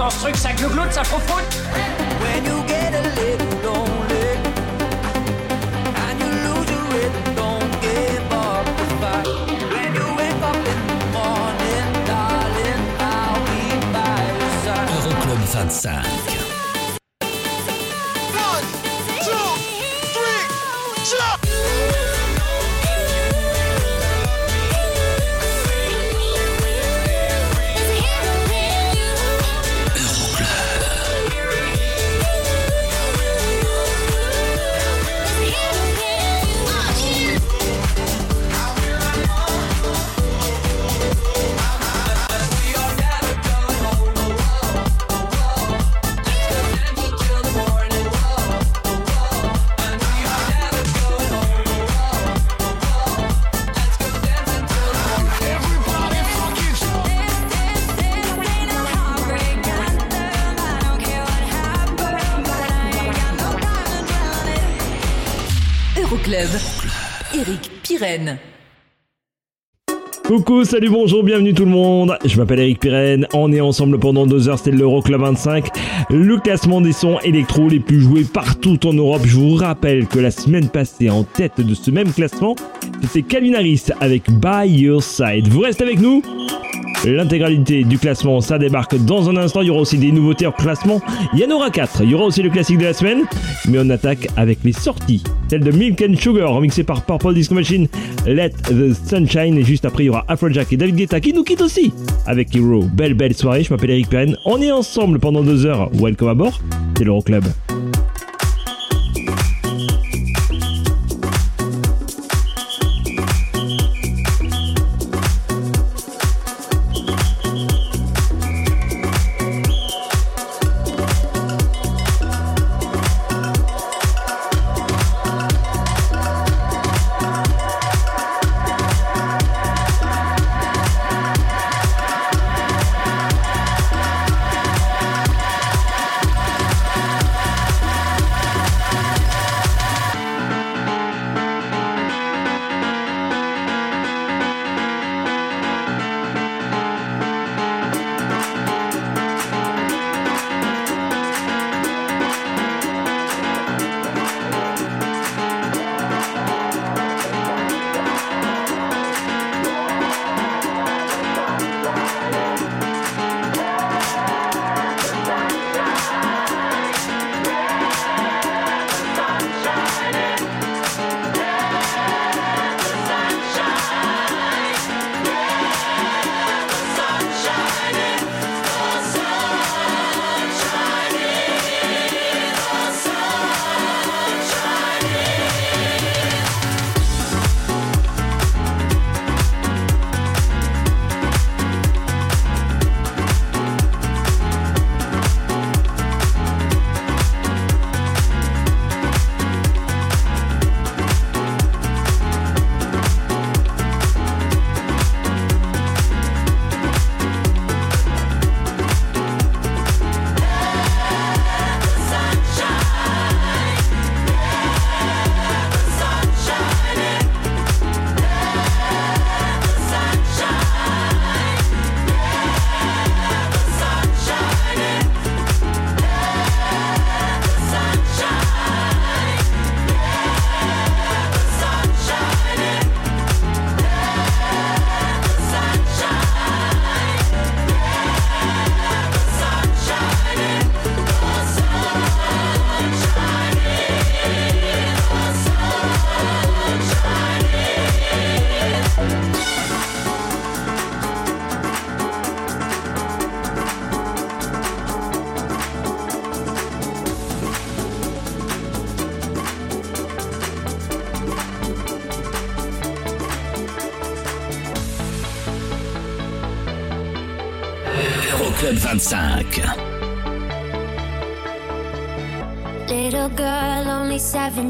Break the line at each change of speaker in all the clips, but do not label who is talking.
Qu'est-ce qui se passe dans ce truc Ça glougloute,
When you get a little lonely and you lose your rhythm, don't give up the fight. When you wake up in the morning, darling, I'll be by your side.
Euroclub 25.
Salut, bonjour, bienvenue tout le monde. Je m'appelle Eric Pirenne. On est ensemble pendant deux heures. C'était l'Euroclub 25. Le classement des sons électro les plus joués partout en Europe. Je vous rappelle que la semaine passée, en tête de ce même classement, c'était Calvin Harris avec By Your Side. Vous restez avec nous L'intégralité du classement, ça débarque dans un instant. Il y aura aussi des nouveautés en classement. Il y en aura 4. Il y aura aussi le classique de la semaine. Mais on attaque avec les sorties. Celle de Milk and Sugar, remixée par Purple Disco Machine. Let the Sunshine. Et juste après, il y aura Afrojack et David Guetta qui nous quittent aussi avec Hero. Belle, belle soirée. Je m'appelle Eric Perrin. On est ensemble pendant deux heures. Welcome à bord. C'est l'Euroclub.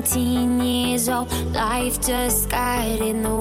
17 years old, life just got in the way.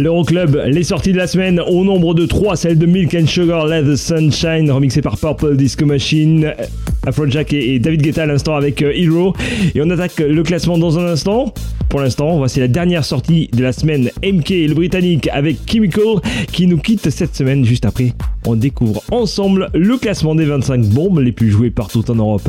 L'Euroclub, les sorties de la semaine au nombre de 3, celle de Milk and Sugar, Let the Sunshine, remixée par Purple Disco Machine, Afrojack et, et David Guetta à l'instant avec euh, Hero. Et on attaque le classement dans un instant. Pour l'instant, voici la dernière sortie de la semaine MK, le britannique avec Chemical, qui nous quitte cette semaine juste après. On découvre ensemble le classement des 25 bombes les plus jouées partout en Europe.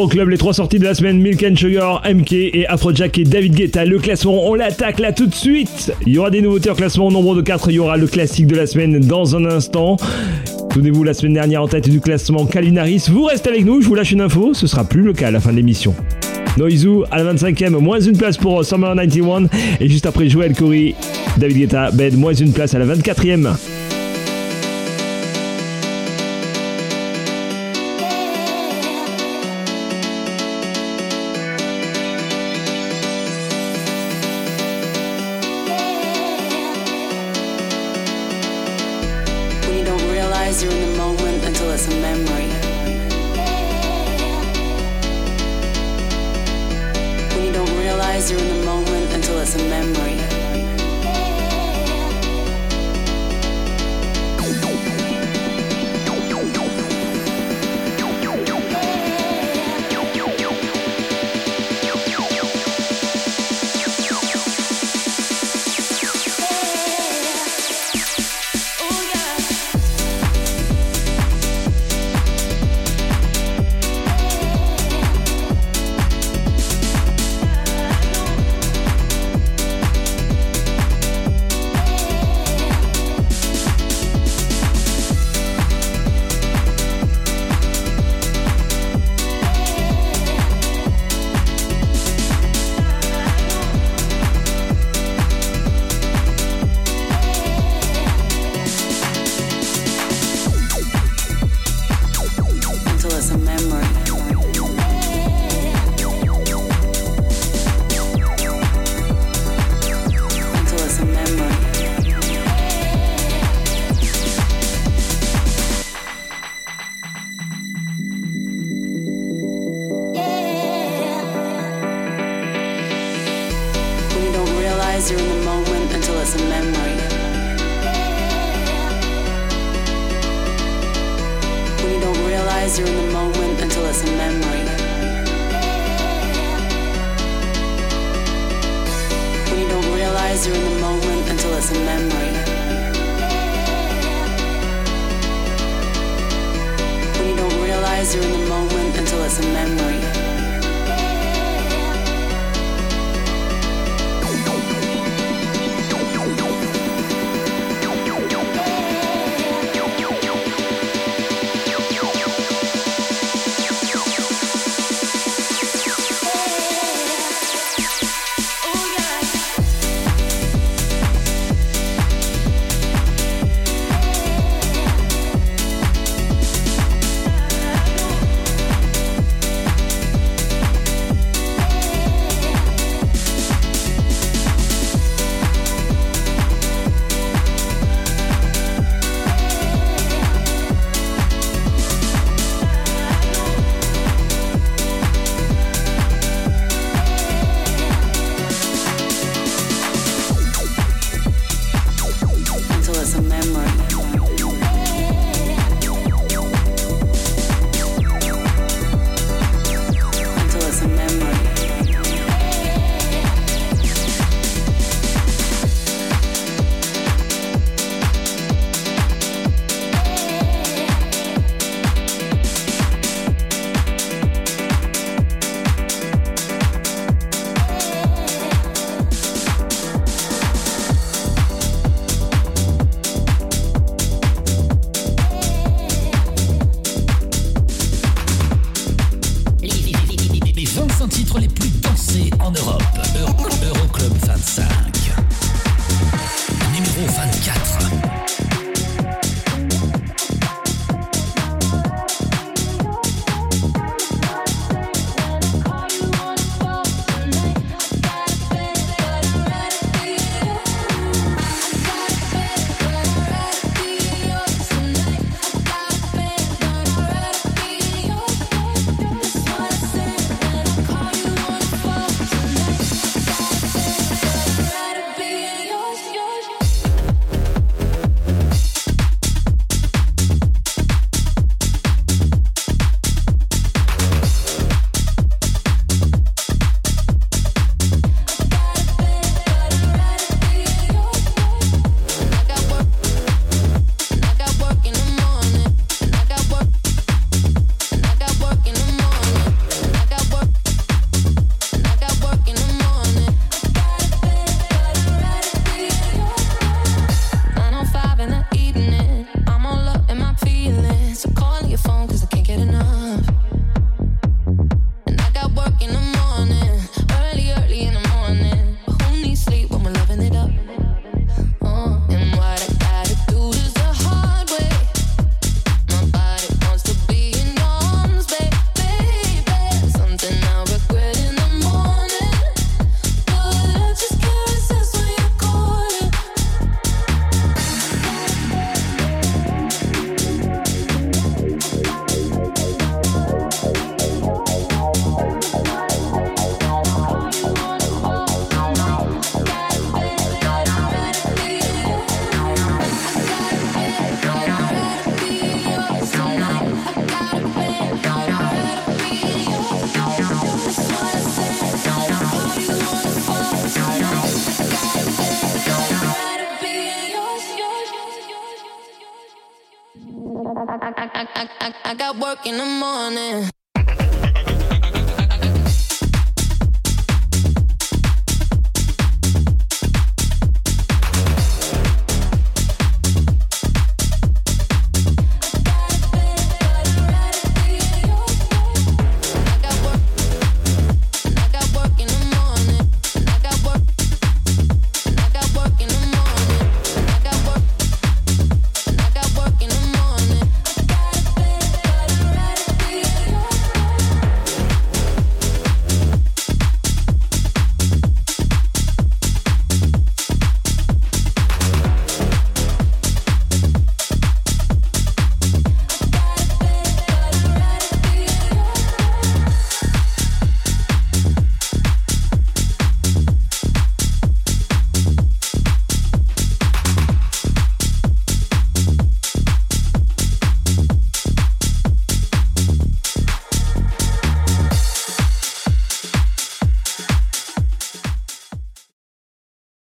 L'Euroclub, les trois sorties de la semaine, Milk and Sugar, MK et Afrojack et David Guetta. Le classement, on l'attaque là tout de suite. Il y aura des nouveautés en classement au nombre de 4. Il y aura le classique de la semaine dans un instant. Souvenez-vous, la semaine dernière en tête du classement Calinaris. Vous restez avec nous, je vous lâche une info. Ce sera plus le cas à la fin de l'émission. Noizu à la 25e, moins une place pour Summer 91. Et juste après Joël Corey, David Guetta, Bed, moins une place à la 24e.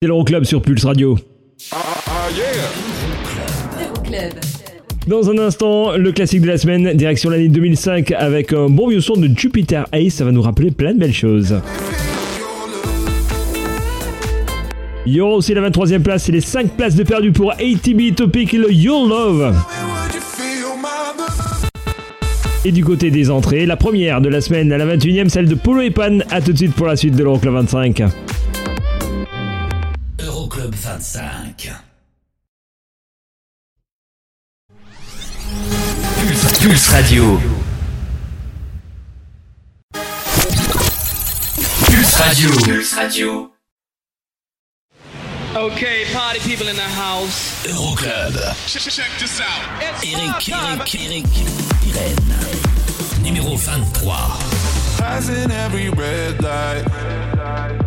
C'est l'Euroclub sur Pulse Radio. Dans un instant, le classique de la semaine, direction l'année 2005 avec un bon vieux son de Jupiter Ace, ça va nous rappeler plein de belles choses. Il y aura aussi la 23e place et les 5 places de perdu pour ATB Topic le Your Love. Et du côté des entrées, la première de la semaine à la 21e, celle de Polo et Pan. A tout de suite pour la suite de l'Euroclub 25.
Euroclub 25. Pulse, Pulse Radio. Pulse Radio. Pulse Radio.
Okay, party people in the house.
Euroclub.
Check this out.
Eric, Eric, Eric, Pirenne. Numéro 23.
Passing every red light.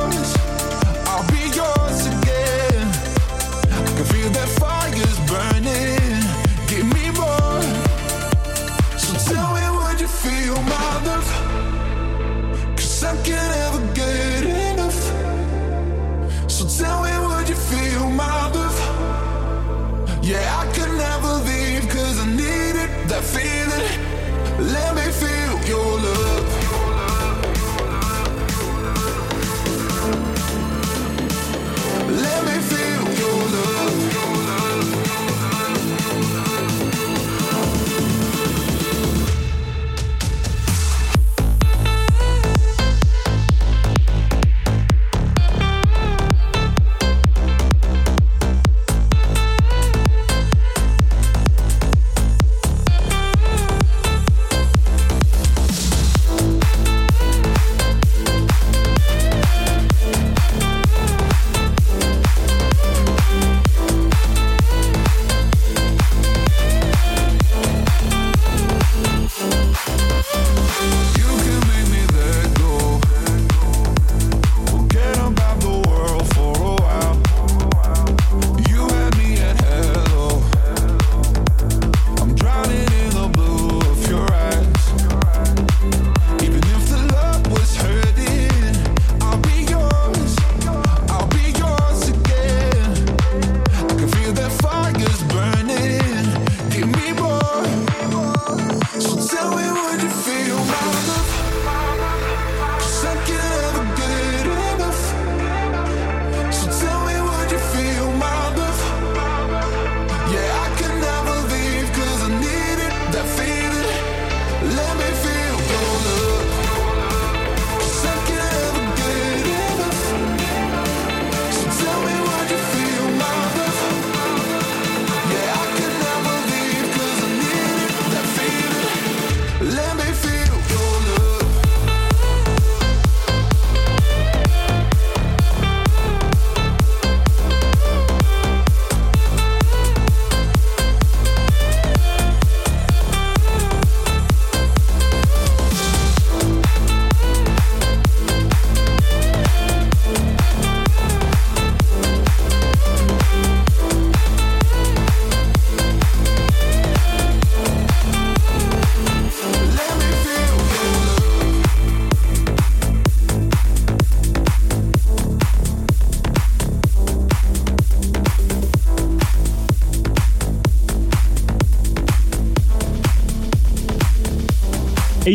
Yeah, I could never leave cause I needed that feeling. Let me feel your love.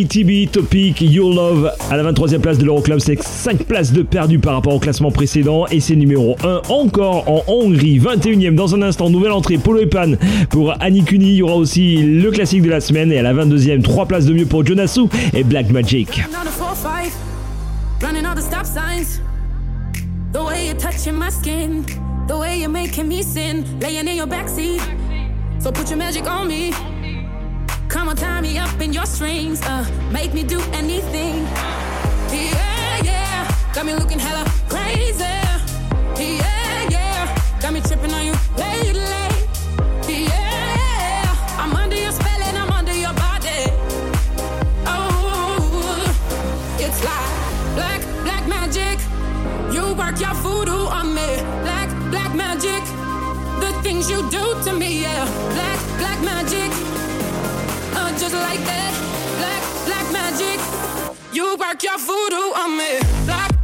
ATB Topic Your Love. À la 23e place de l'Euroclub, c'est 5 places de perdu par rapport au classement précédent. Et c'est numéro 1 encore en Hongrie, 21e dans un instant, nouvelle entrée Polo et Pan pour Annie Kuni, il y aura aussi le classique de la semaine. Et à la 22e, 3 places de mieux pour Jonasu et Black Magic.
The way you're touching my skin, the way you're making me sin, laying in your backseat. So put your magic on me. Come on, tie me up in your strings, uh, make me do anything. Yeah, yeah, got me looking hella crazy. Yeah, yeah, got me tripping on you lately. Yeah, I'm under your spell and I'm under your body. Oh, it's like black, black magic. You work your voodoo on me. Black, black magic. The things you do to me, yeah. Black, black magic. Just like that. Black, black magic. You work your voodoo on me. Black,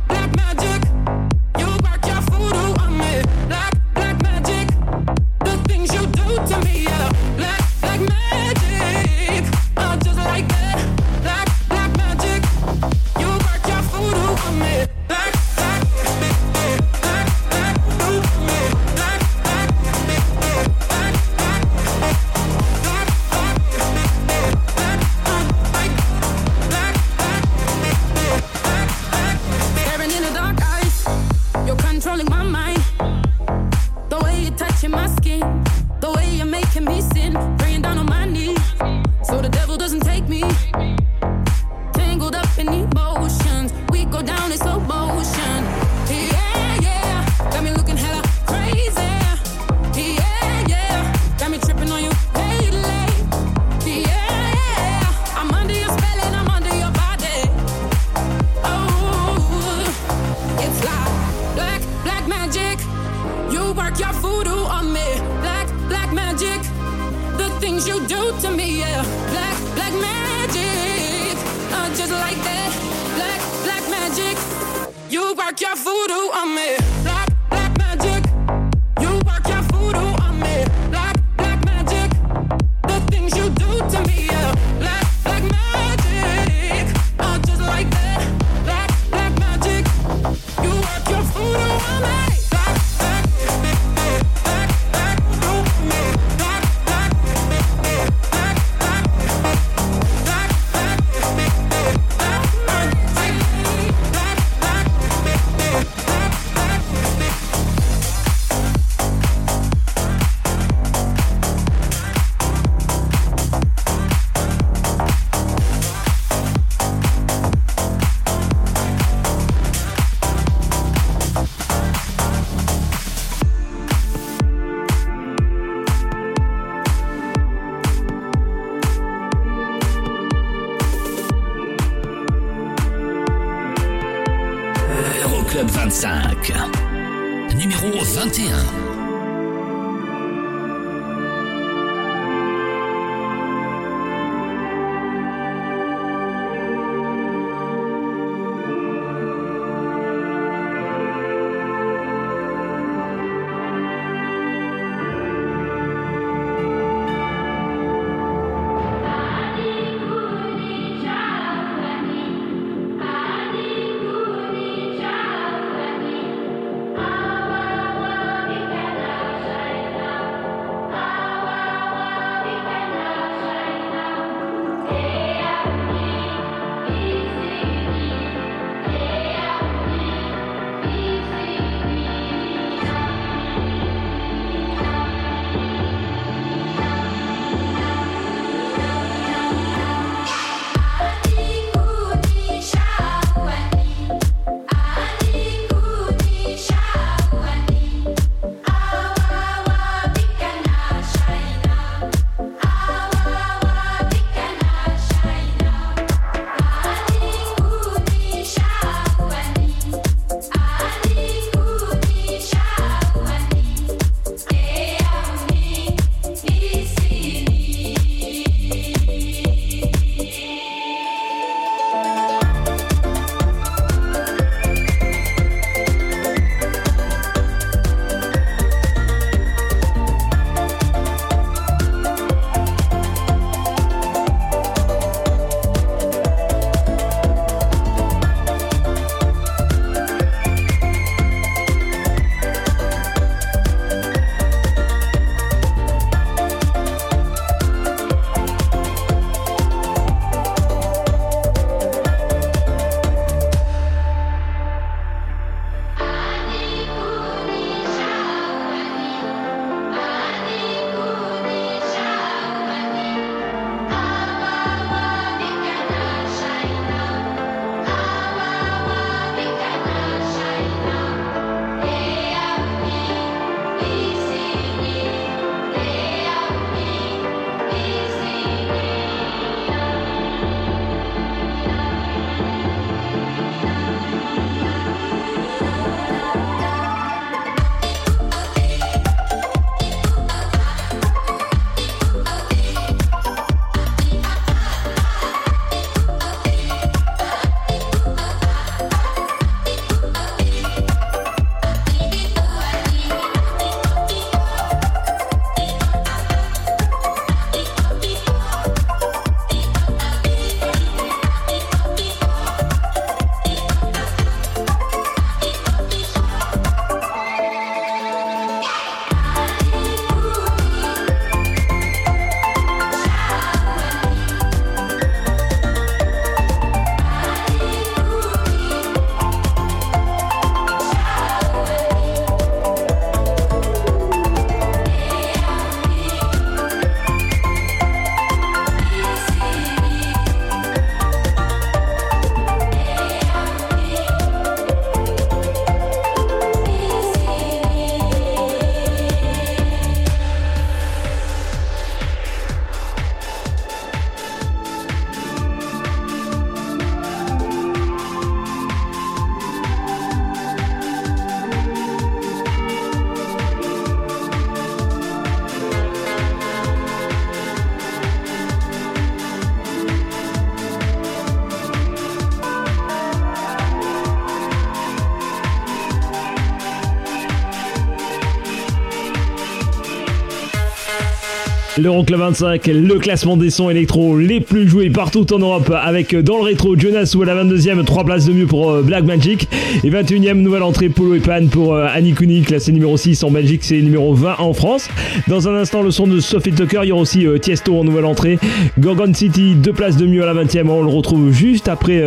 l'Euroclub 25, le classement des sons électro les plus joués partout en Europe avec euh, dans le rétro Jonas ou à la 22e, 3 places de mieux pour euh, Black Magic et 21e nouvelle entrée Polo et Pan pour euh, Annie Cooney, classé numéro 6 en Belgique, c'est numéro 20 en France. Dans un instant, le son de Sophie Tucker, il y aura aussi Tiesto en nouvelle entrée. Gorgon City, 2 places de mieux à la 20e, on le retrouve juste après,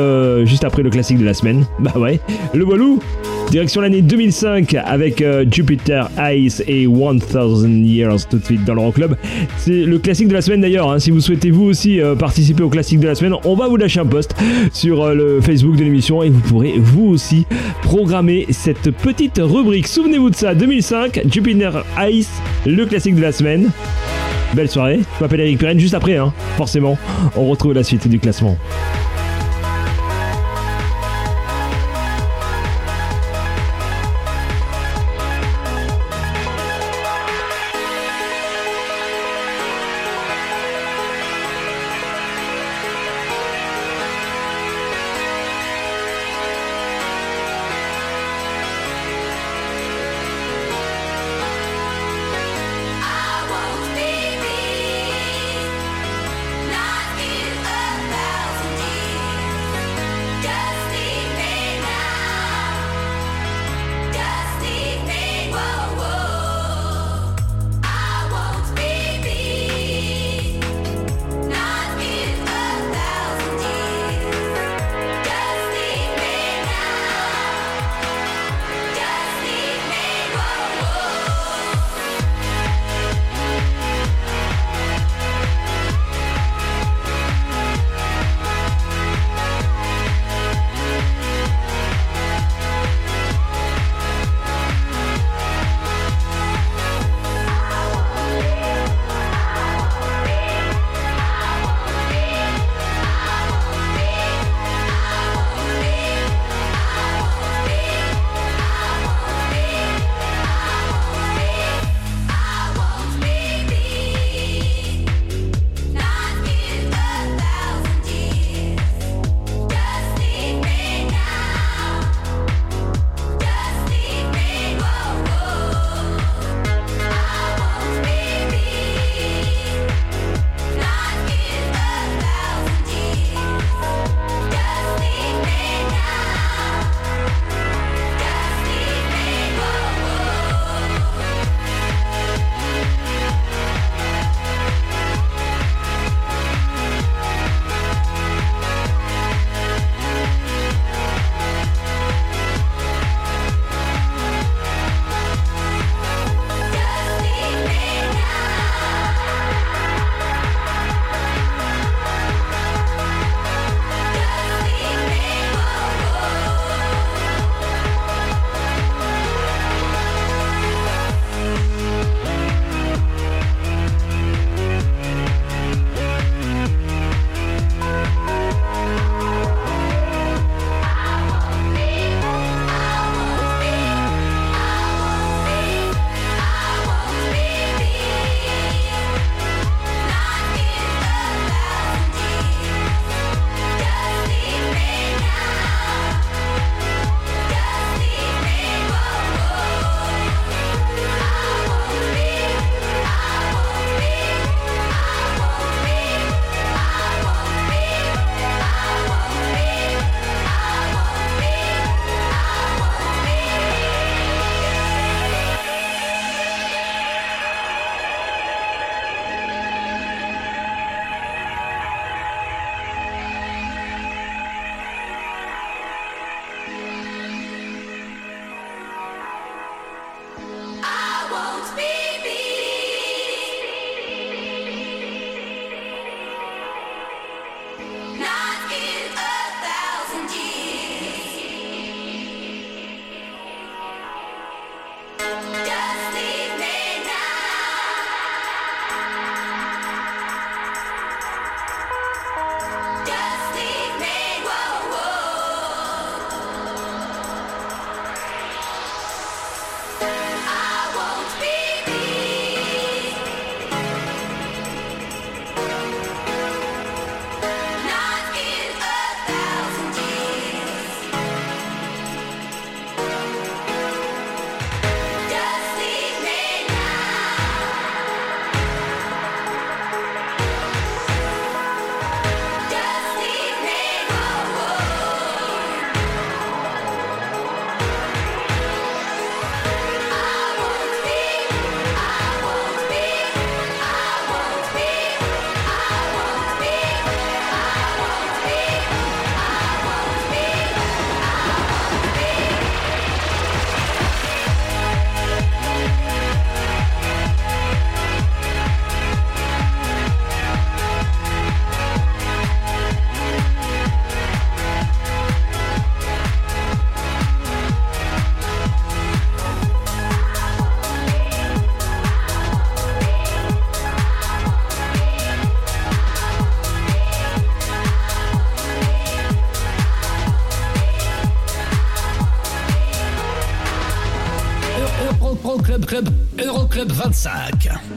juste après le classique de la semaine. Bah ouais, le Walou. Direction l'année 2005 avec euh, Jupiter Ice et 1000 Years tout de suite dans l'Euroclub. C'est le classique de la semaine d'ailleurs. hein. Si vous souhaitez vous aussi euh, participer au classique de la semaine, on va vous lâcher un post sur euh, le Facebook de l'émission et vous pourrez vous aussi programmer cette petite rubrique. Souvenez-vous de ça, 2005, Jupiter Ice, le classique de la semaine. Belle soirée, je m'appelle Eric Pirenne, juste après, hein, forcément, on retrouve la suite du classement.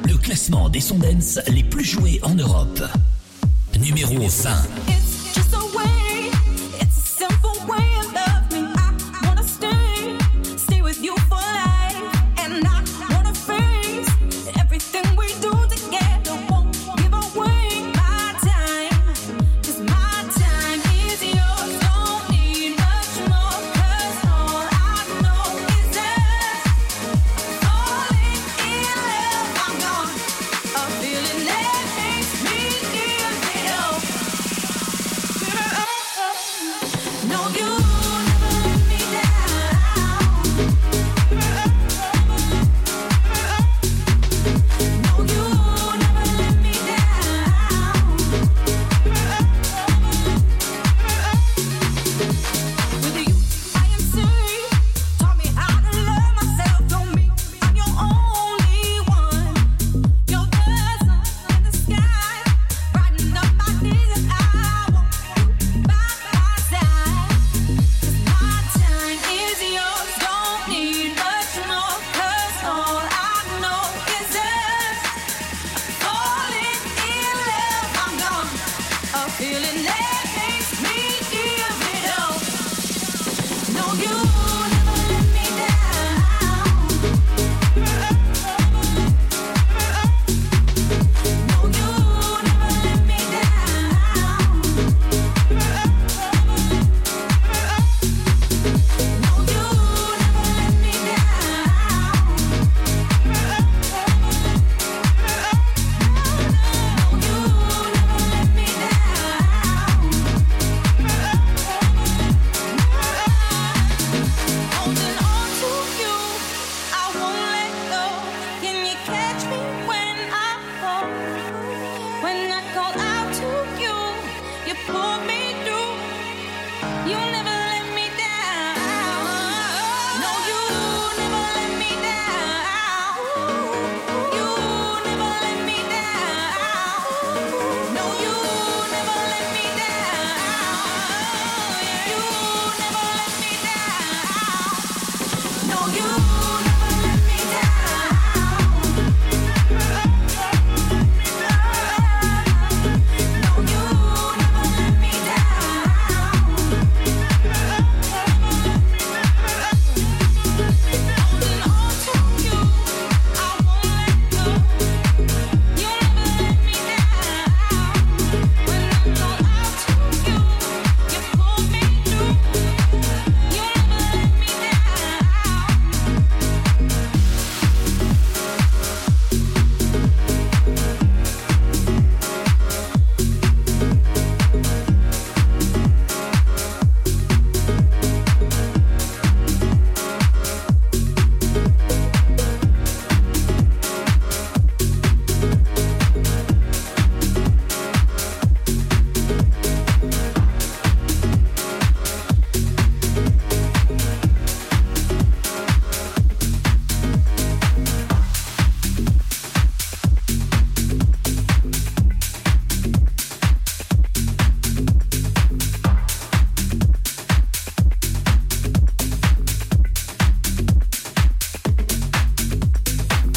Le classement des sondens les plus joués en Europe. Numéro
5.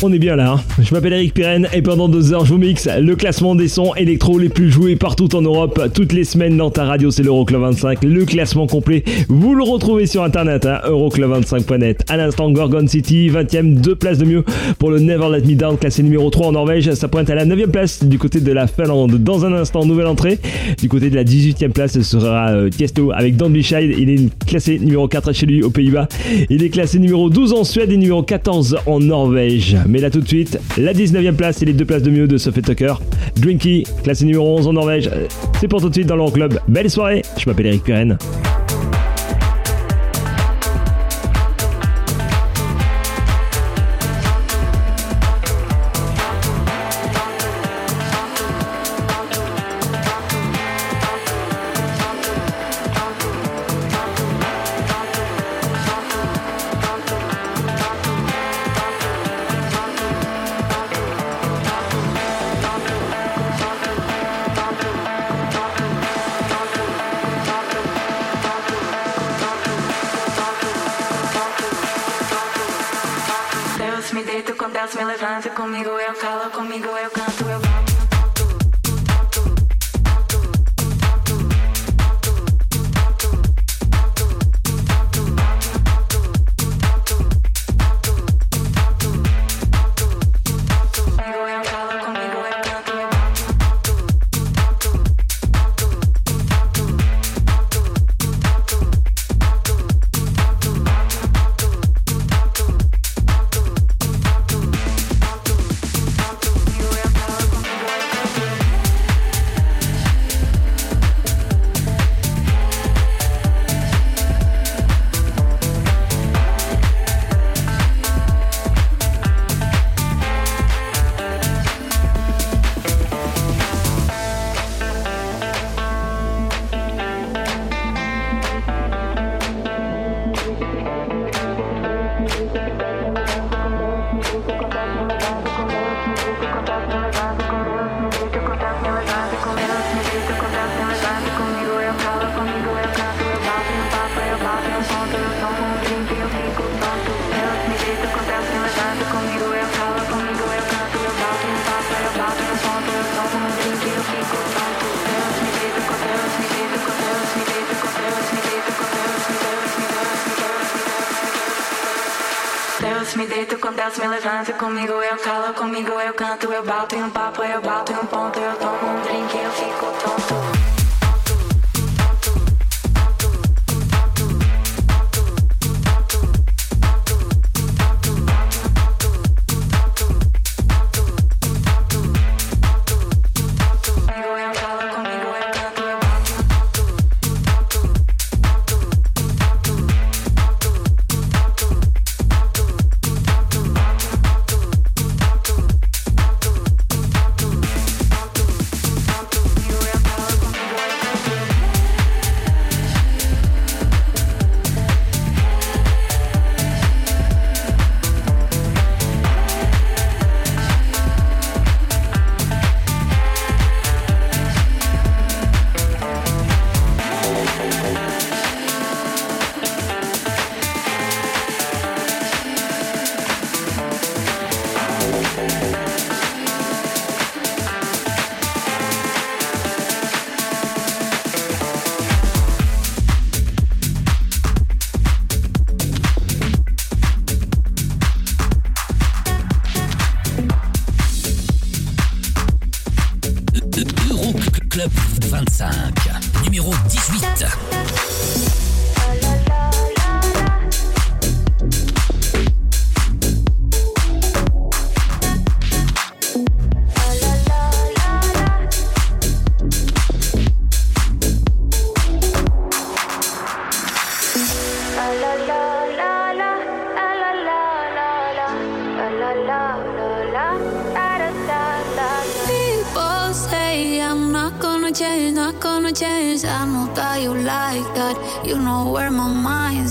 On
est bien là, hein. Je m'appelle Eric Pirenne et pendant deux heures je vous mixe le classement des sons électro les plus joués partout en Europe. Toutes les semaines dans ta radio c'est l'Euroclub 25, le classement complet. Vous le retrouvez sur internet, hein, euroclub25.net. À l'instant Gorgon City, 20ème, deux places de mieux pour le Never Let Me Down, classé numéro 3 en Norvège. Ça pointe à la 9ème place du côté de la Finlande. Dans un instant, nouvelle entrée. Du côté de la 18ème place, ce sera euh, Tiesto avec Be Shy. Il est classé numéro 4 chez lui aux Pays-Bas. Il est classé numéro 12 en Suède et numéro 14 en Norvège. Mais là tout de suite, la 19ème place et les deux places de mieux de Sophie Tucker. Drinky, classé numéro 11 en Norvège. C'est pour tout de suite dans l'Euroclub. Belle soirée, je m'appelle Eric Pirenne.
conmigo I play about.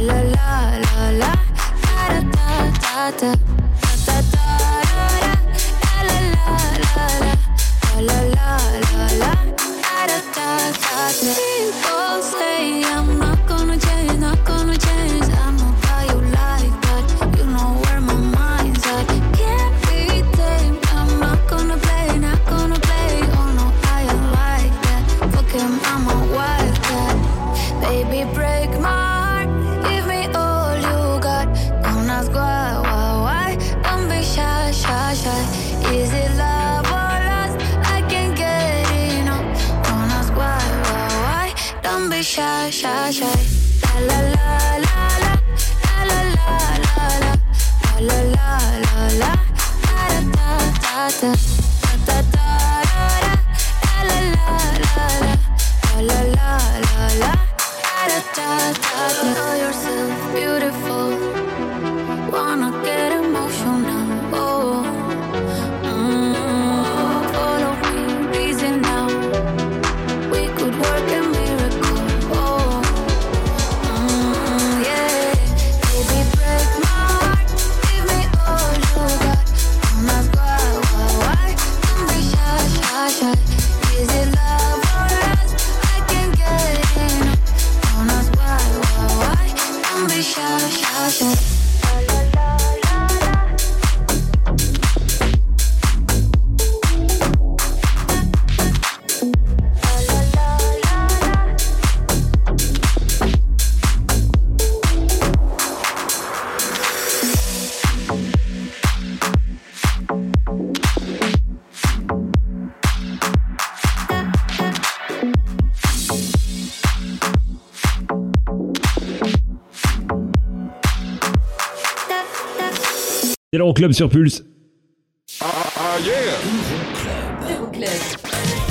la la la la da da da da. 下下
下。L'Euroclub sur Pulse.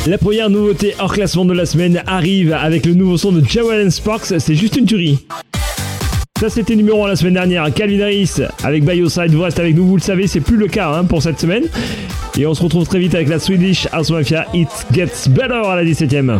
La première nouveauté hors classement de la semaine arrive avec le nouveau son de Jawel Sparks, c'est juste une tuerie. Ça c'était numéro 1 la semaine dernière, Calvin Harris avec Bioside, vous restez avec nous, vous le savez, c'est plus le cas hein, pour cette semaine. Et on se retrouve très vite avec la Swedish House Mafia, It Gets Better à la 17ème.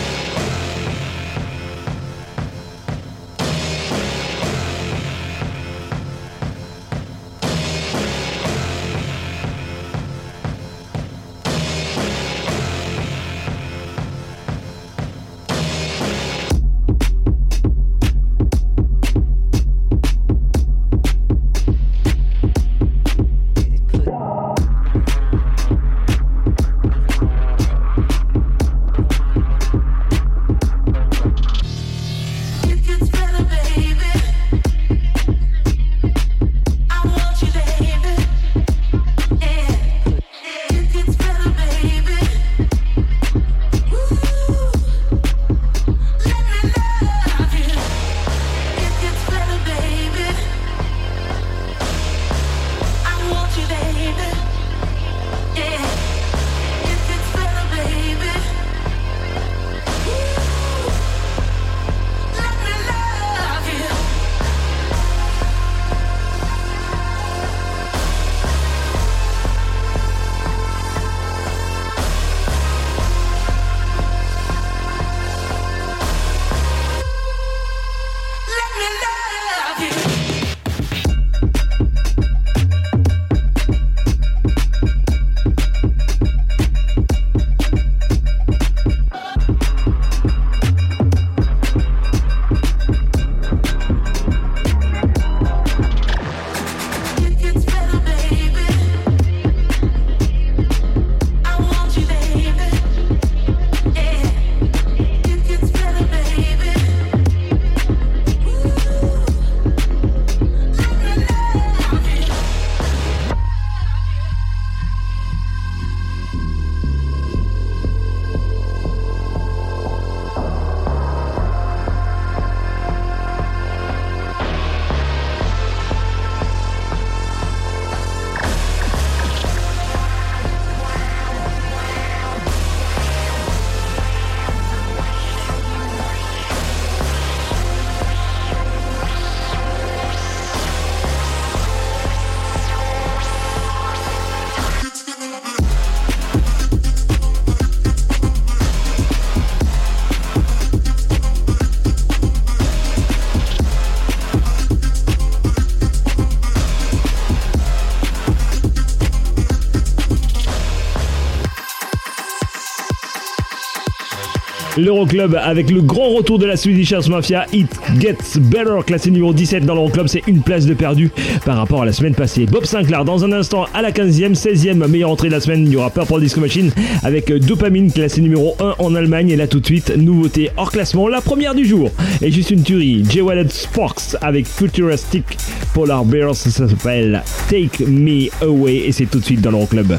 L'Euroclub avec le grand retour de la Swedish House Mafia, It Gets Better, classé numéro 17 dans l'Euroclub, c'est une place de perdu par rapport à la semaine passée. Bob Sinclair, dans un instant, à la 15e, 16e meilleure entrée de la semaine, il y aura Purple Disco Machine avec Dopamine, classé numéro 1 en Allemagne. Et là tout de suite, nouveauté hors classement, la première du jour. Et juste une tuerie, J. Wallet Sparks avec Futuristic Polar Bears, ça s'appelle Take Me Away, et c'est tout de suite dans l'Euroclub.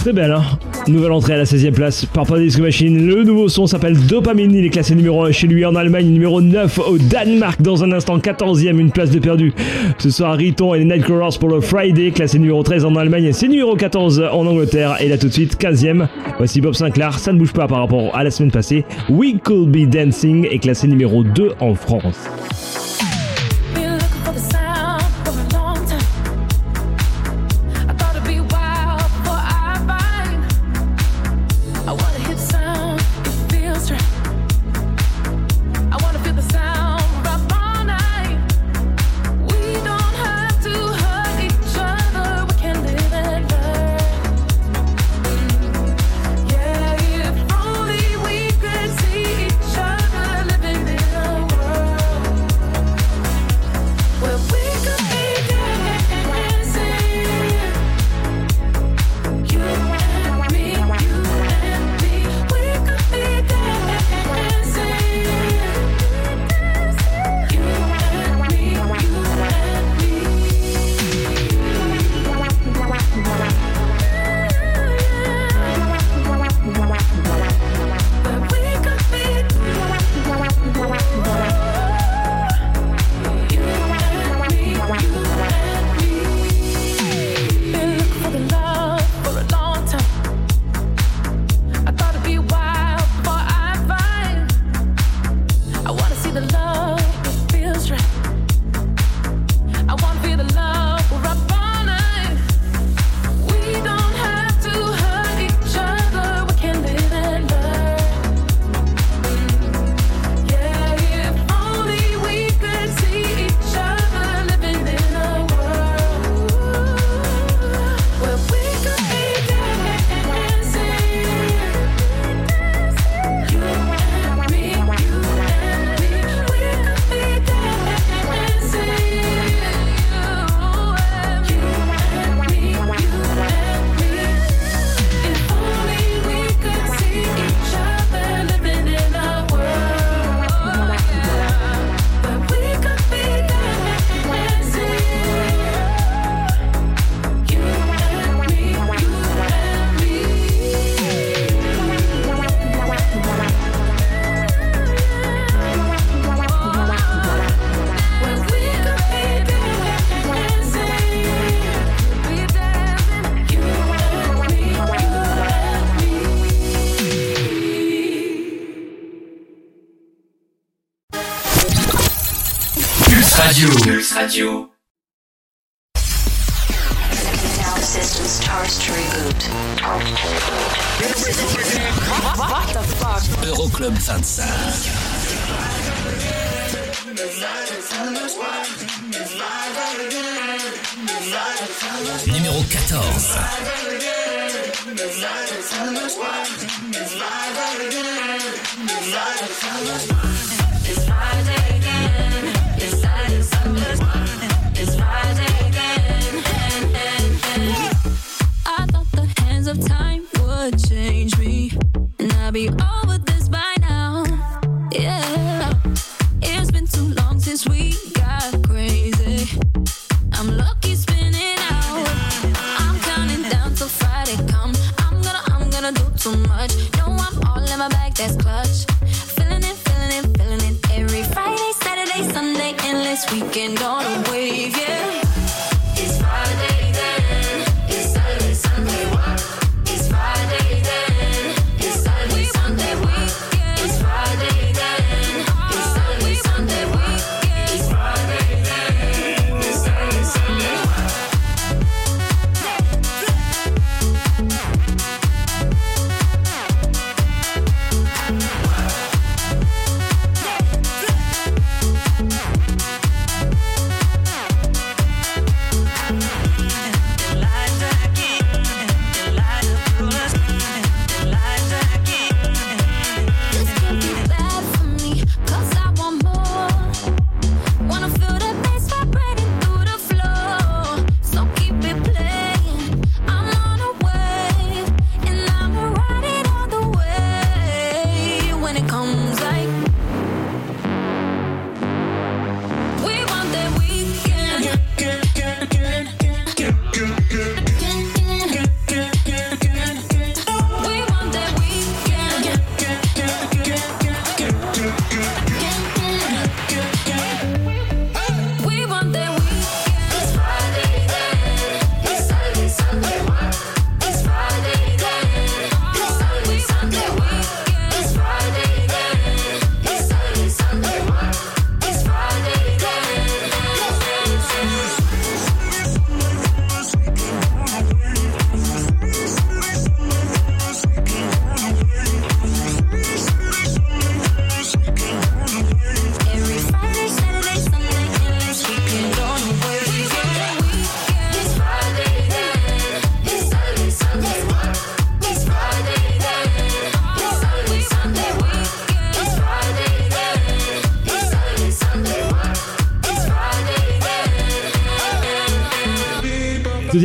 Très belle, hein Nouvelle entrée à la 16e place par Panda Disco Machine. Le nouveau son s'appelle Dopamine. Il est classé numéro 1 chez lui en Allemagne, numéro 9 au Danemark. Dans un instant, 14e, une place de perdu. Ce soir, Riton et les Nightcrawlers pour le Friday, classé numéro 13 en Allemagne. C'est numéro 14 en Angleterre. Et là, tout de suite, 15e. Voici Bob Sinclair. Ça ne bouge pas par rapport à la semaine passée. We Could Be Dancing est classé numéro 2 en France.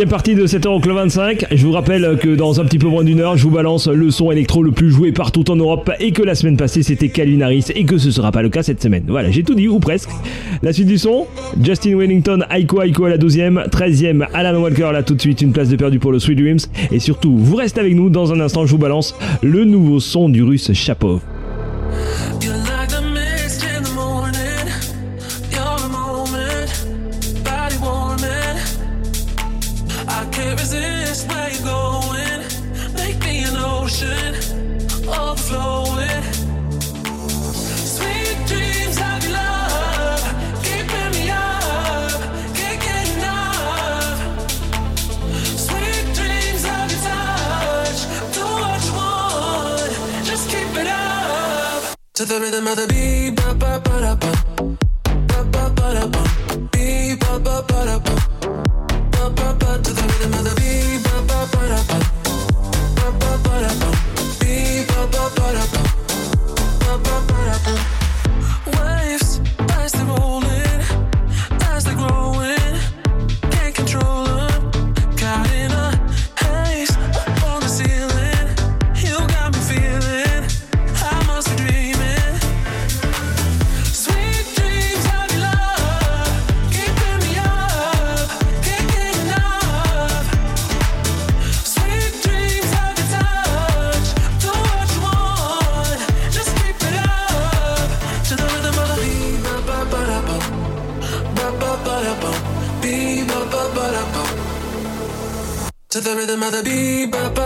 Partie de cette Euroclub 25. Je vous rappelle que dans un petit peu moins d'une heure, je vous balance le son électro le plus joué partout en Europe et que la semaine passée c'était Calvin Harris et que ce sera pas le cas cette semaine. Voilà, j'ai tout dit ou presque. La suite du son Justin Wellington, Aiko Aiko à la 12e, 13e, Alan Walker là tout de suite, une place de perdu pour le Sweet Dreams. Et surtout, vous restez avec nous dans un instant, je vous balance le nouveau son du russe Chapov.
The rhythm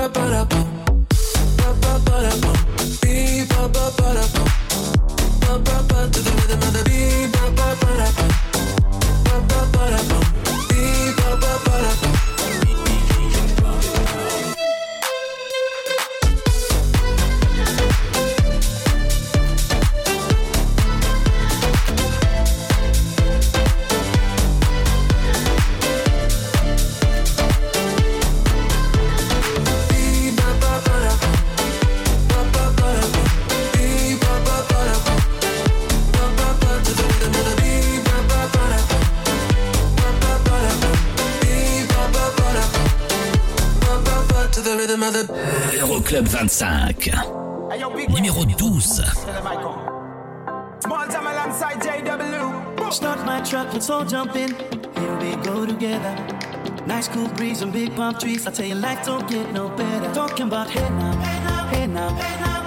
trees. I tell you, life don't get no better. Talking about hey now, hey now, hey now.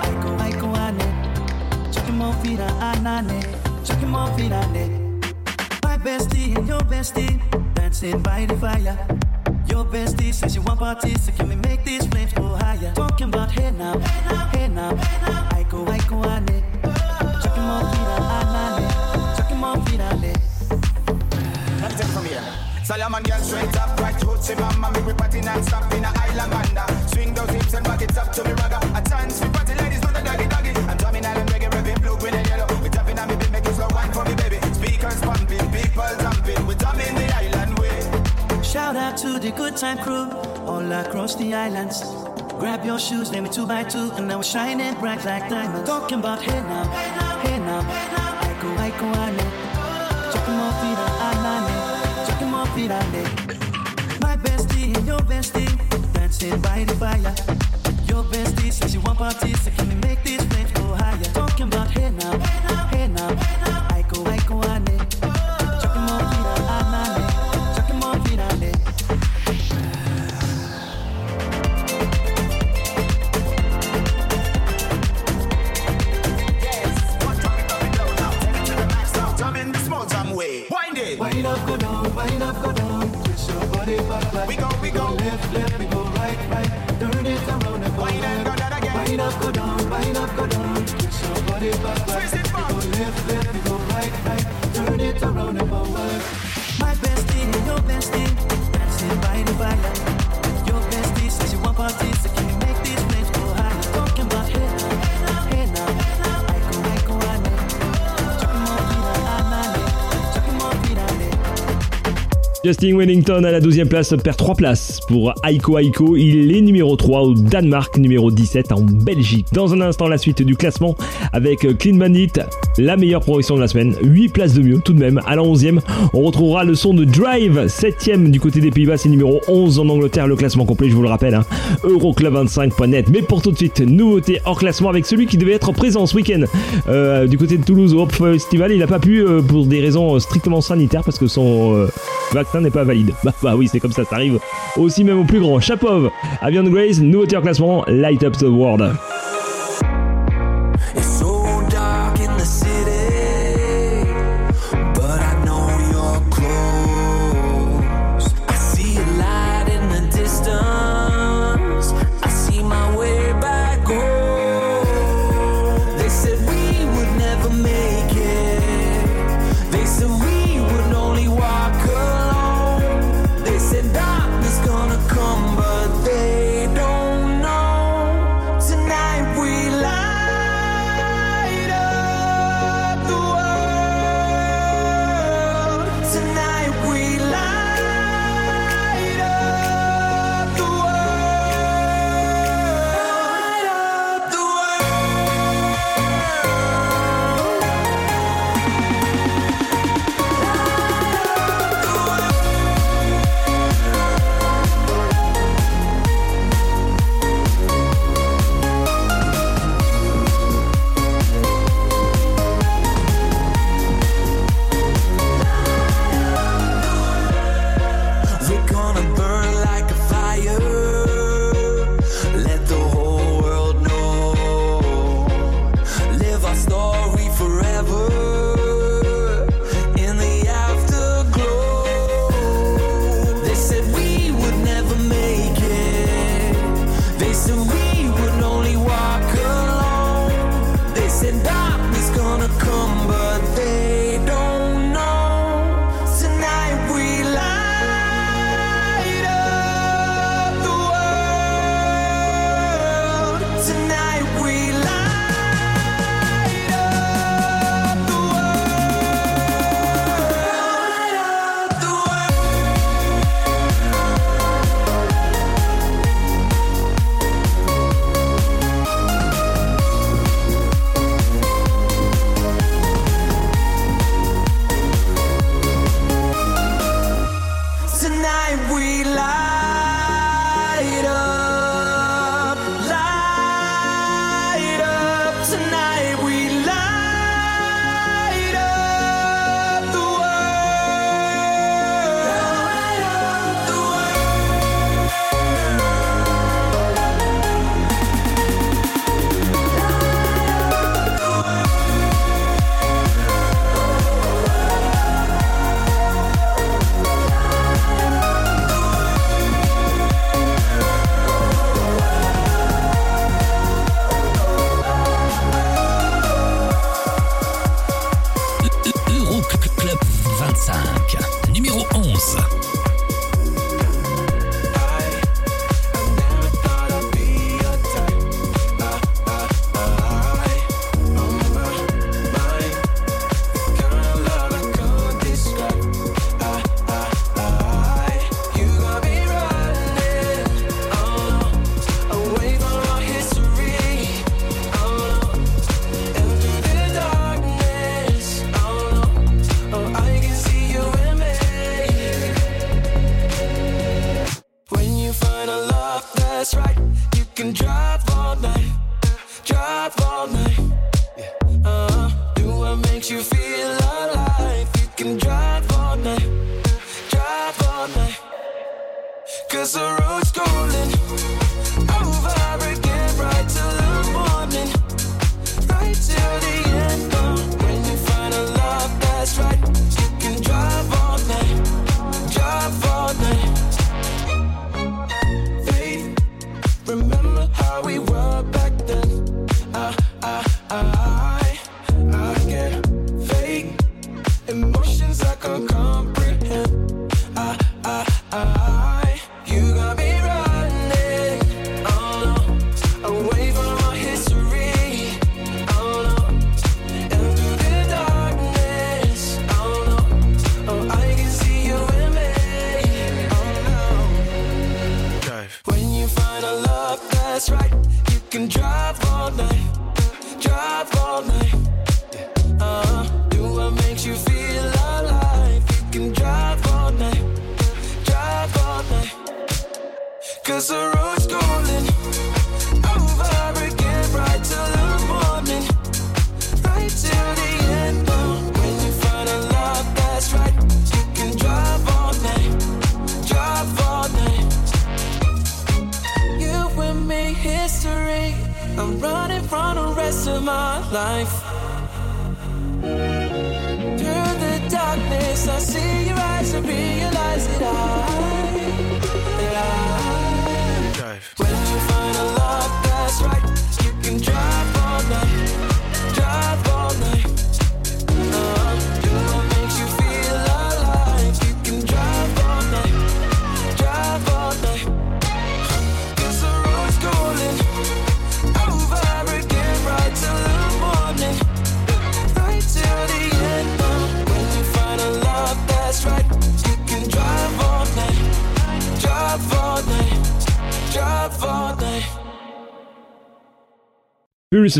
I go, I go, I need. Chucking more feet, I ah, nane. Chucking more feet, I need. My bestie and your bestie dancing by the fire. Your bestie says you want parties, so can we make these flames go higher? Talking about hey now, hey now, I go, I go, I need. Chucking more feet, I ah, nane. Chucking more feet, I need.
Let's take it from here. Solomon girl straight up, right hoochie mama, party non-stop in a island banda. Swing those hips and back it up to me ragga. A chance we party ladies, not a doggy doggy. I'm drumming island reggae, rapping blue, green and yellow. We tapping on me beat, make it slow wine for me baby. Speakers pumping, people jumping, we drumming the island way.
Shout out to the good time crew all across the islands. Grab your shoes, name it two by two, and now we're shining bright like diamonds. Talking about hey now, hey now, I go, I go, I know. Chucking more feet, I nane. Chucking more feet, I dancing by the fire.
Justin Wellington à la 12e place perd 3 places pour Aiko Aiko. Il est numéro 3 au Danemark, numéro 17 en Belgique. Dans un instant, la suite du classement avec Clean Bandit, la meilleure progression de la semaine. 8 places de mieux tout de même. À la 11e, on retrouvera le son de Drive, 7e du côté des Pays-Bas, c'est numéro 11 en Angleterre. Le classement complet, je vous le rappelle, hein, Euroclub25.net. Mais pour tout de suite, nouveauté hors classement avec celui qui devait être présent ce week-end euh, du côté de Toulouse au Hop Festival. Il n'a pas pu euh, pour des raisons euh, strictement sanitaires parce que son vaccin n'est pas valide. Bah, bah oui, c'est comme ça, ça arrive aussi même au plus grand. Chapov, Avian Grace, nouveauté hors classement, Light Up the World.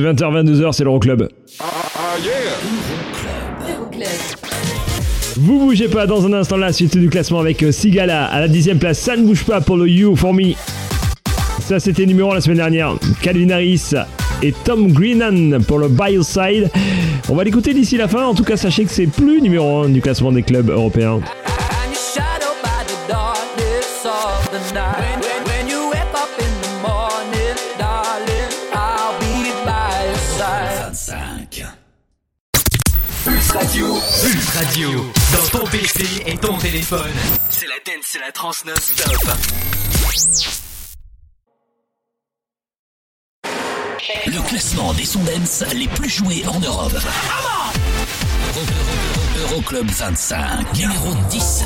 20h-22h, c'est l'Euroclub. Ah, yeah. Vous bougez pas dans un instant la suite du classement avec euh, Sigala à la dixième place. Ça ne bouge pas pour le You For Me. Ça c'était numéro 1 la semaine dernière. Calvin Harris et Tom Greenan pour le Bioside. On va l'écouter d'ici la fin. En tout cas, sachez que c'est plus numéro 1 du classement des clubs européens.
dans ton PC et ton téléphone. C'est la dance, c'est la trans non-stop.
Le classement des sons dance les plus joués en Europe. Euroclub 25, numéro 10.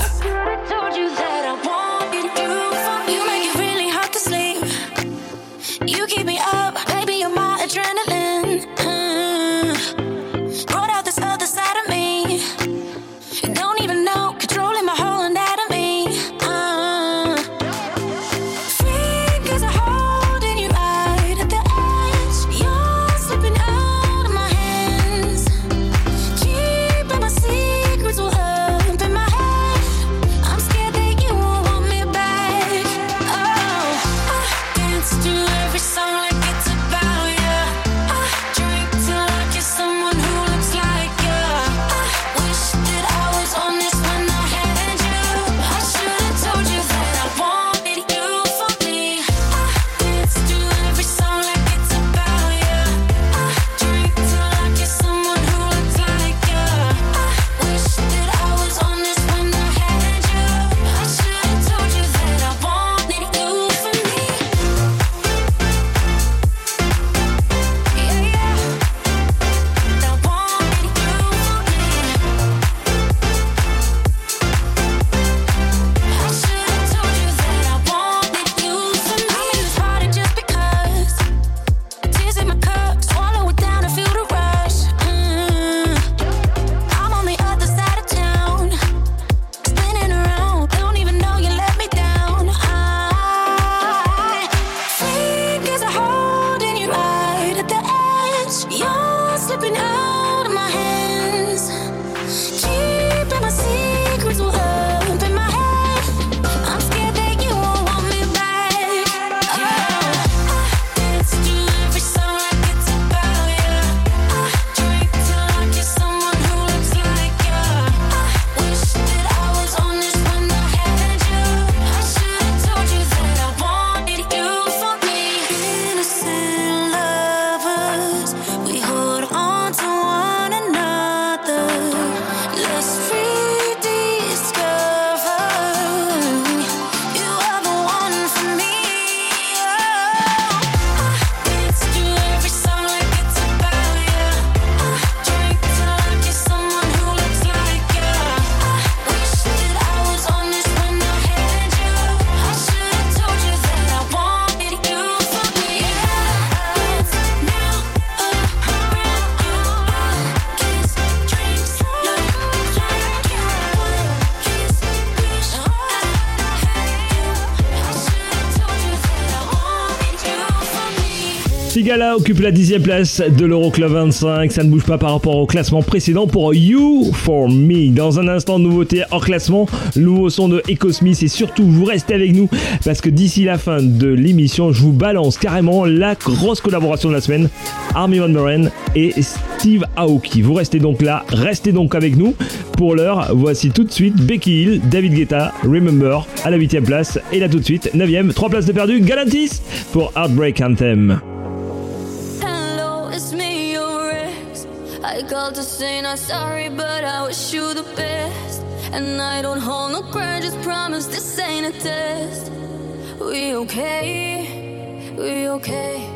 Nicolas occupe la dixième place de l'Euroclub 25. Ça ne bouge pas par rapport au classement précédent pour You For Me. Dans un instant, nouveauté hors classement, nouveau son de Echo Smith et surtout, vous restez avec nous parce que d'ici la fin de l'émission, je vous balance carrément la grosse collaboration de la semaine. Army Van Buren et Steve Aoki. Vous restez donc là, restez donc avec nous. Pour l'heure, voici tout de suite Becky Hill, David Guetta, Remember à la 8 place et là tout de suite 9 e 3 places de perdu, Galantis pour Heartbreak Anthem.
Just to say not sorry, but I wish you the best. And I don't hold no grudges, promise this ain't a test. We okay, we okay.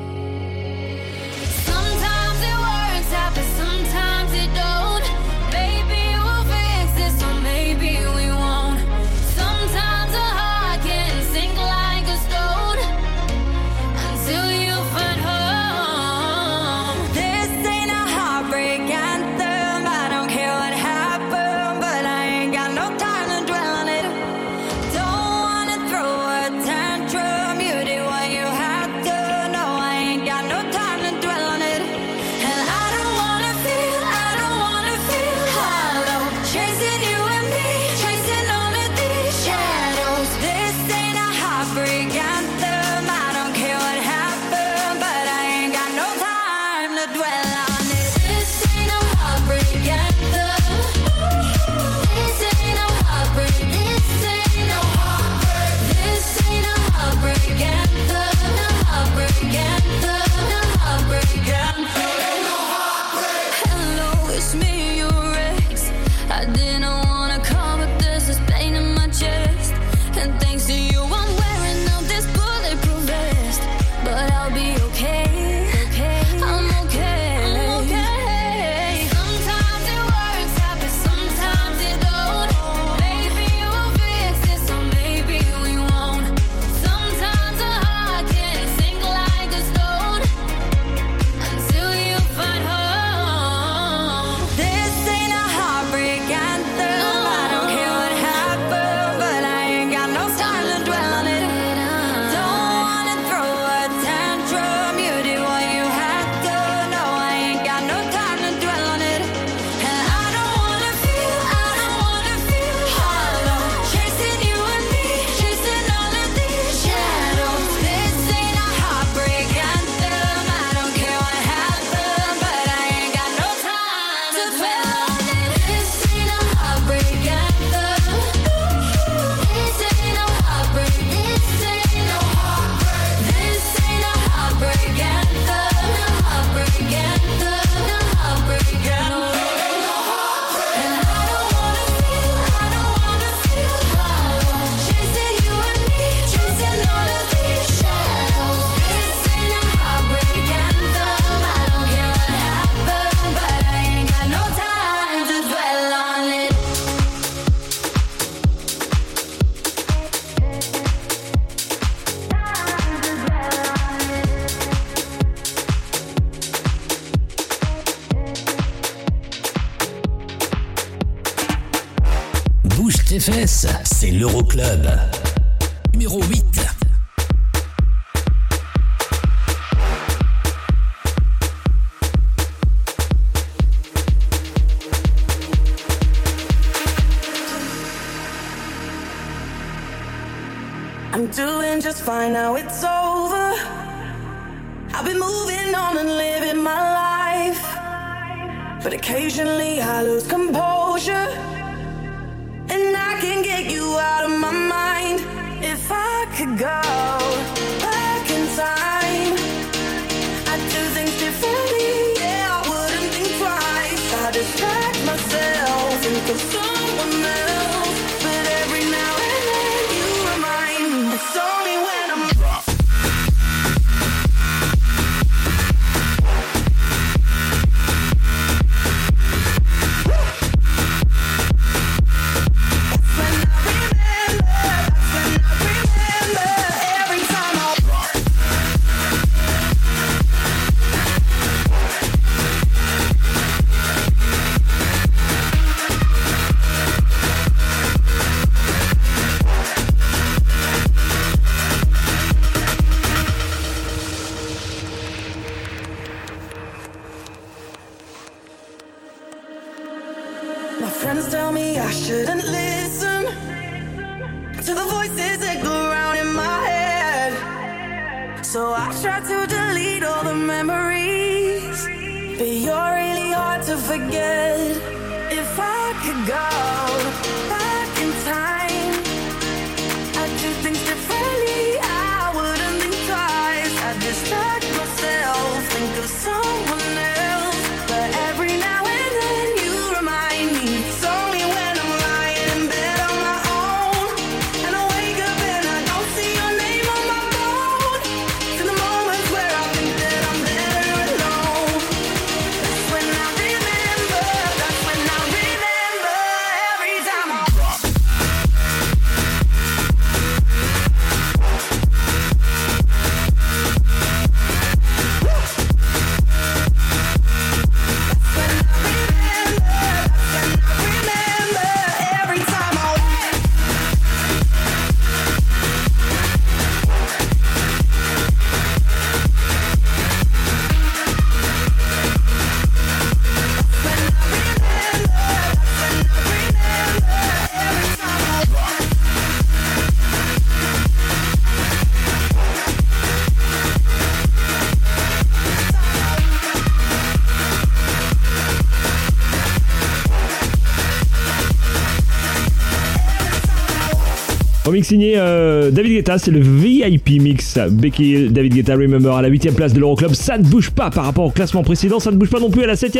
signé euh, David Guetta, c'est le VIP mix. Becky Hill, David Guetta, Remember à la 8 place de l'Euroclub. Ça ne bouge pas par rapport au classement précédent, ça ne bouge pas non plus à la 7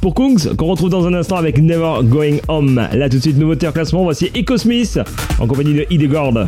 pour Kungs, qu'on retrouve dans un instant avec Never Going Home. Là tout de suite, nouveauté en classement, voici Echo Smith en compagnie de Idegord.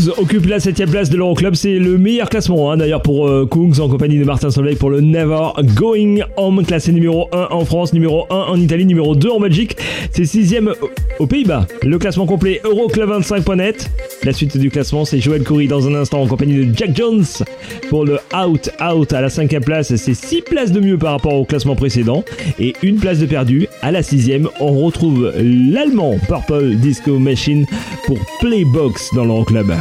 Kungs occupe la 7 place de l'Euroclub. C'est le meilleur classement hein, d'ailleurs pour euh, Kungs en compagnie de Martin Solveig pour le Never Going Home, classé numéro 1 en France, numéro 1 en Italie, numéro 2 en Belgique. C'est 6 aux Pays-Bas. Le classement complet Euroclub25.net. La suite du classement, c'est Joël Coury dans un instant en compagnie de Jack Jones pour le Out Out à la 5 place. C'est 6 places de mieux par rapport au classement précédent et une place de perdu. À la 6 on retrouve l'allemand Purple Disco Machine pour Playbox dans l'Euroclub.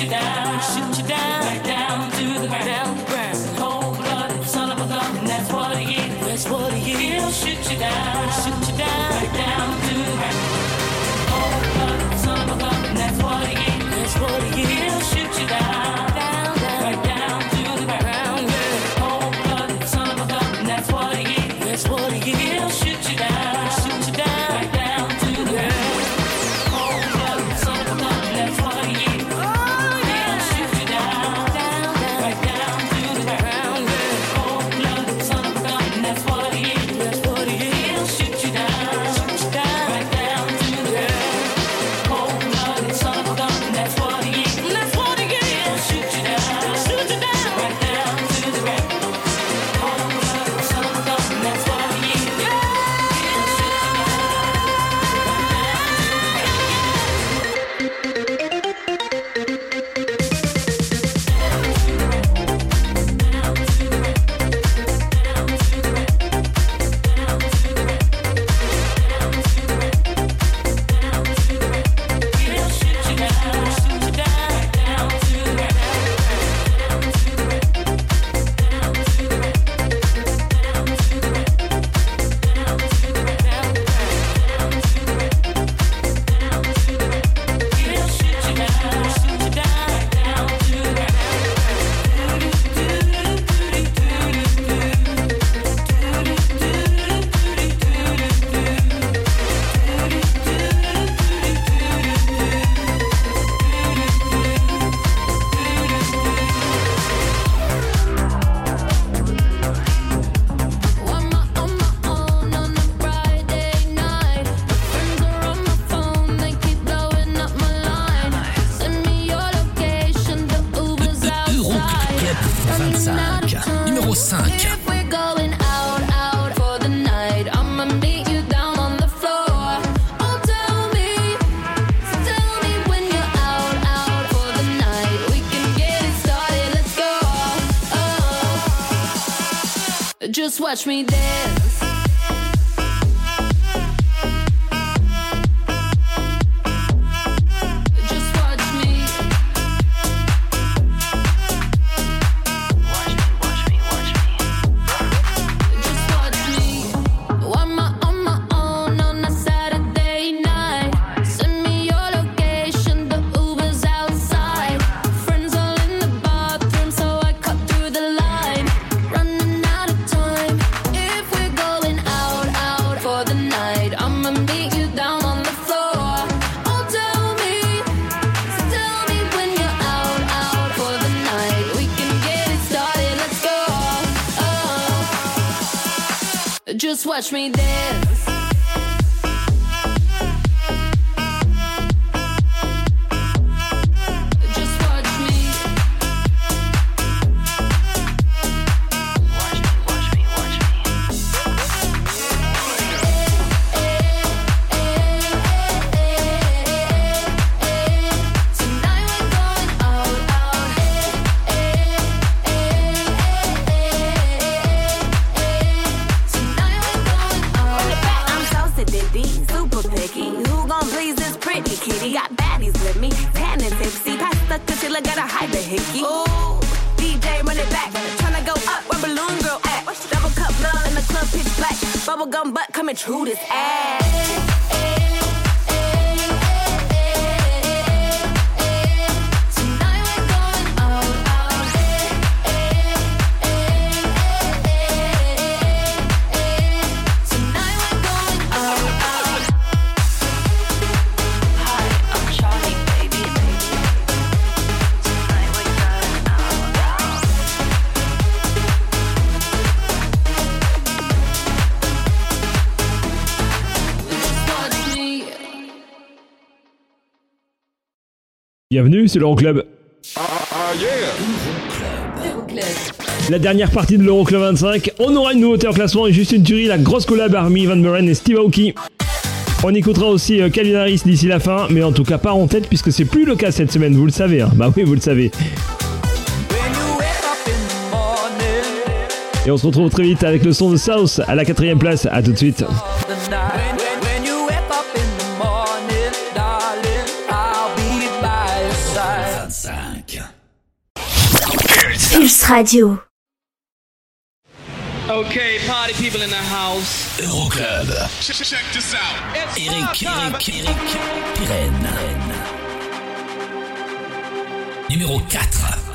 You down,
watch me touch me.
Kitty? Got baddies with me, tan and tipsy. Pass the concealer, gotta hide the hickey. Ooh, DJ run it back, tryna go up where balloon girl at. Double cup love in the club, pitch black. Bubblegum butt coming true this ass.
Bienvenue, c'est l'Euroclub. La dernière partie de l'Euroclub 25, on aura une nouveauté en classement et juste une tuerie, la grosse collab Army Van Buren et Steve Aoki. On écoutera aussi euh, Calvin Harris d'ici la fin, mais en tout cas pas en tête puisque c'est plus le cas cette semaine, vous le savez. hein. Bah oui, vous le savez. Et on se retrouve très vite avec le son de South à la quatrième place. À tout de suite.
Radio.
Okay, party people in the house.
Euroclub.
Check, check this out. It's
Eric. Eric, Eric, Pirenne. Numéro 4.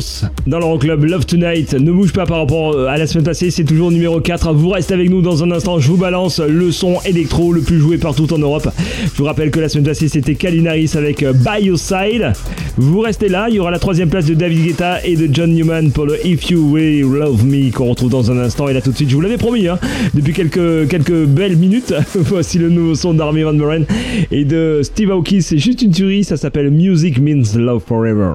South dans l'Euroclub Love Tonight. Ne bouge pas par rapport euh, à la semaine passée, c'est toujours numéro 4. Vous restez avec nous dans un instant. Je vous balance le son électro le plus joué partout en Europe. Je vous rappelle que la semaine passée, c'était Kalinaris avec euh, By Your Side. Vous restez là, il y aura la troisième place de David Guetta et de John Newman pour le If You Really Love Me qu'on retrouve dans un instant. Et là tout de suite, je vous l'avais promis, hein, depuis quelques, quelques belles minutes, voici le nouveau son d'Army Van Buren et de Steve Aoki. C'est juste une tuerie, ça s'appelle Music Means Love Forever.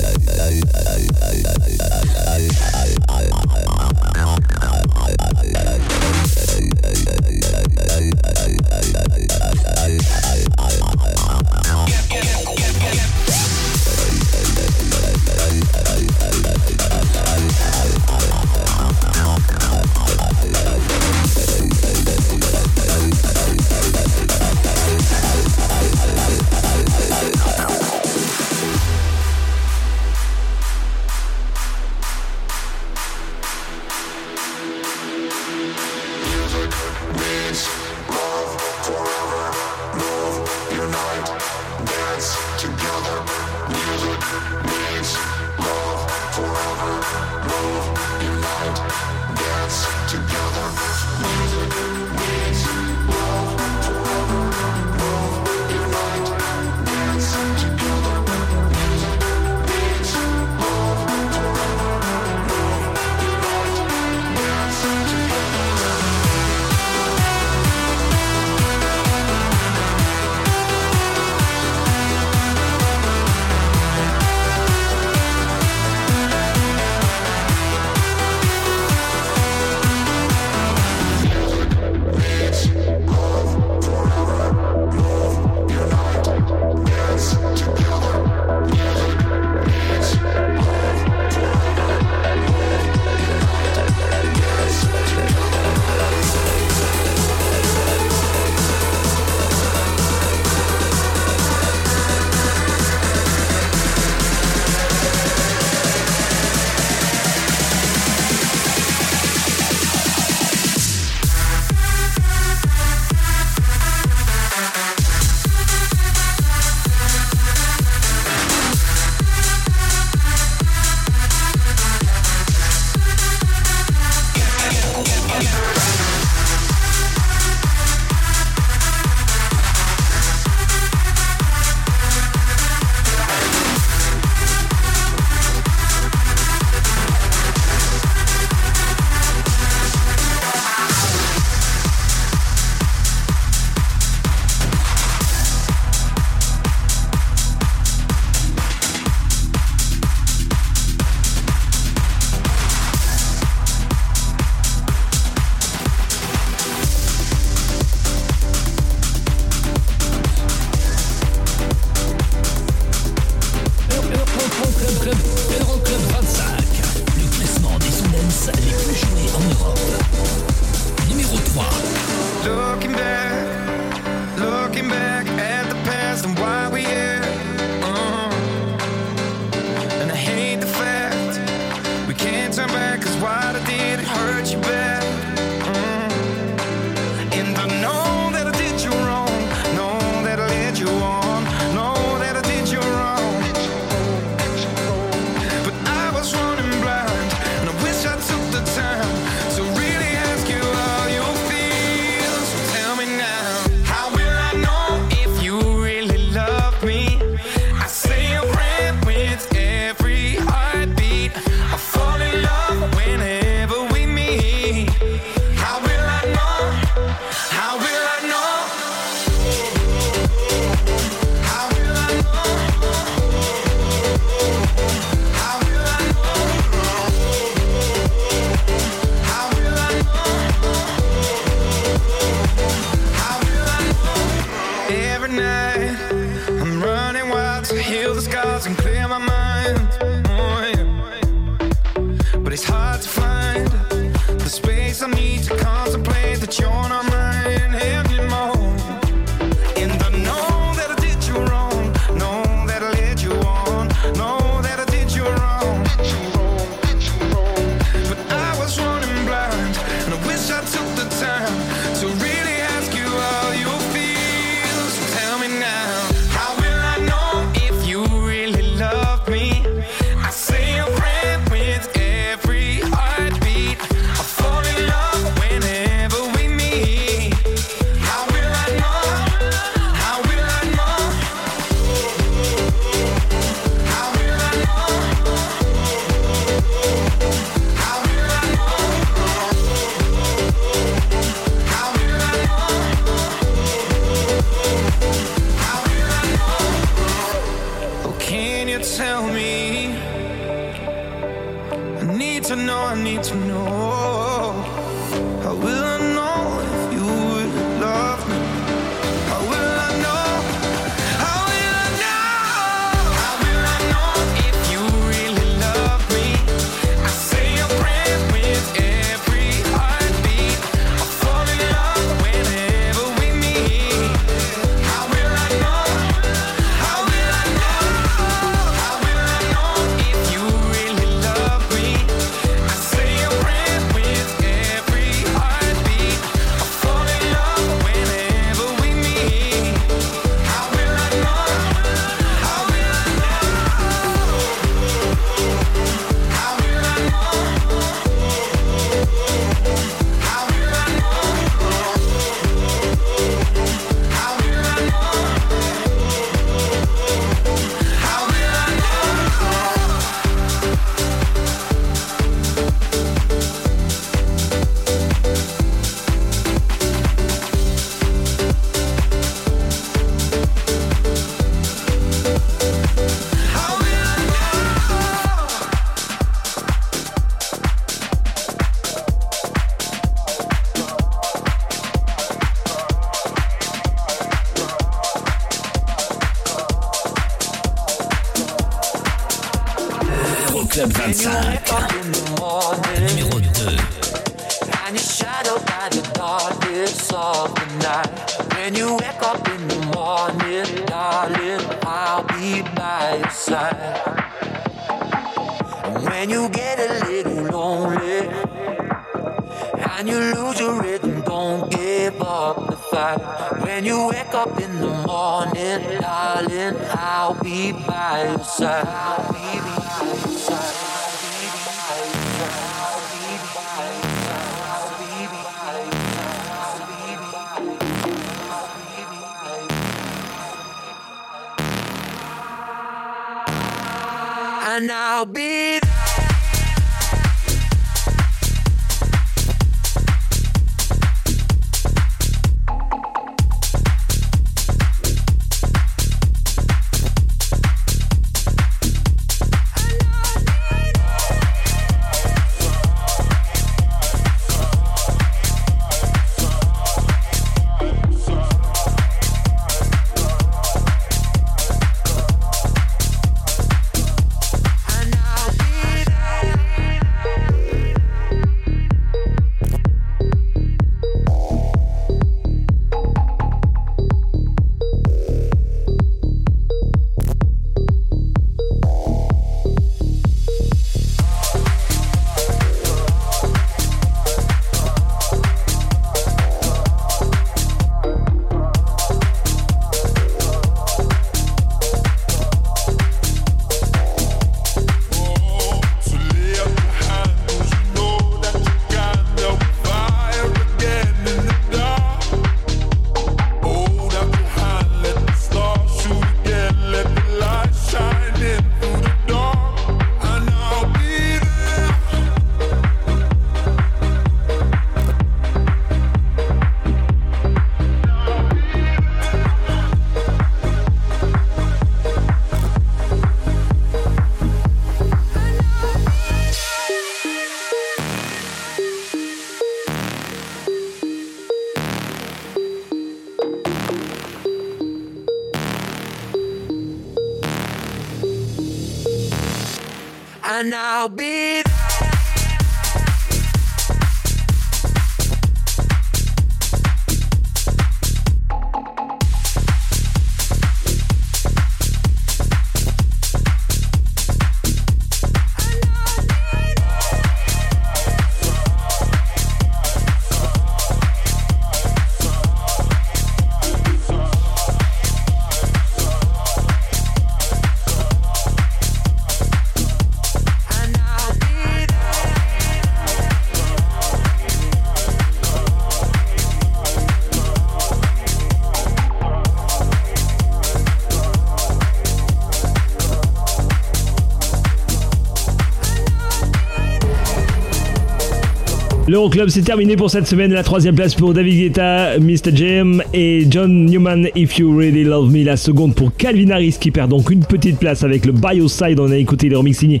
L'Euroclub c'est terminé pour cette semaine. La troisième place pour David Guetta, Mr. Jam et John Newman. If You Really Love Me. La seconde pour Calvin Harris qui perd donc une petite place avec le Bioside. On a écouté le remix signé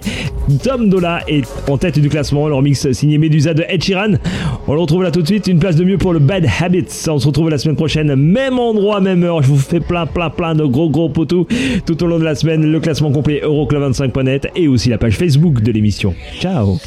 Tom Dola et en tête du classement. Le remix signé Medusa de Ed Sheeran. On le retrouve là tout de suite. Une place de mieux pour le Bad Habits. On se retrouve la semaine prochaine. Même endroit, même heure. Je vous fais plein, plein, plein de gros, gros poteaux tout au long de la semaine. Le classement complet Euroclub25.net et aussi la page Facebook de l'émission. Ciao.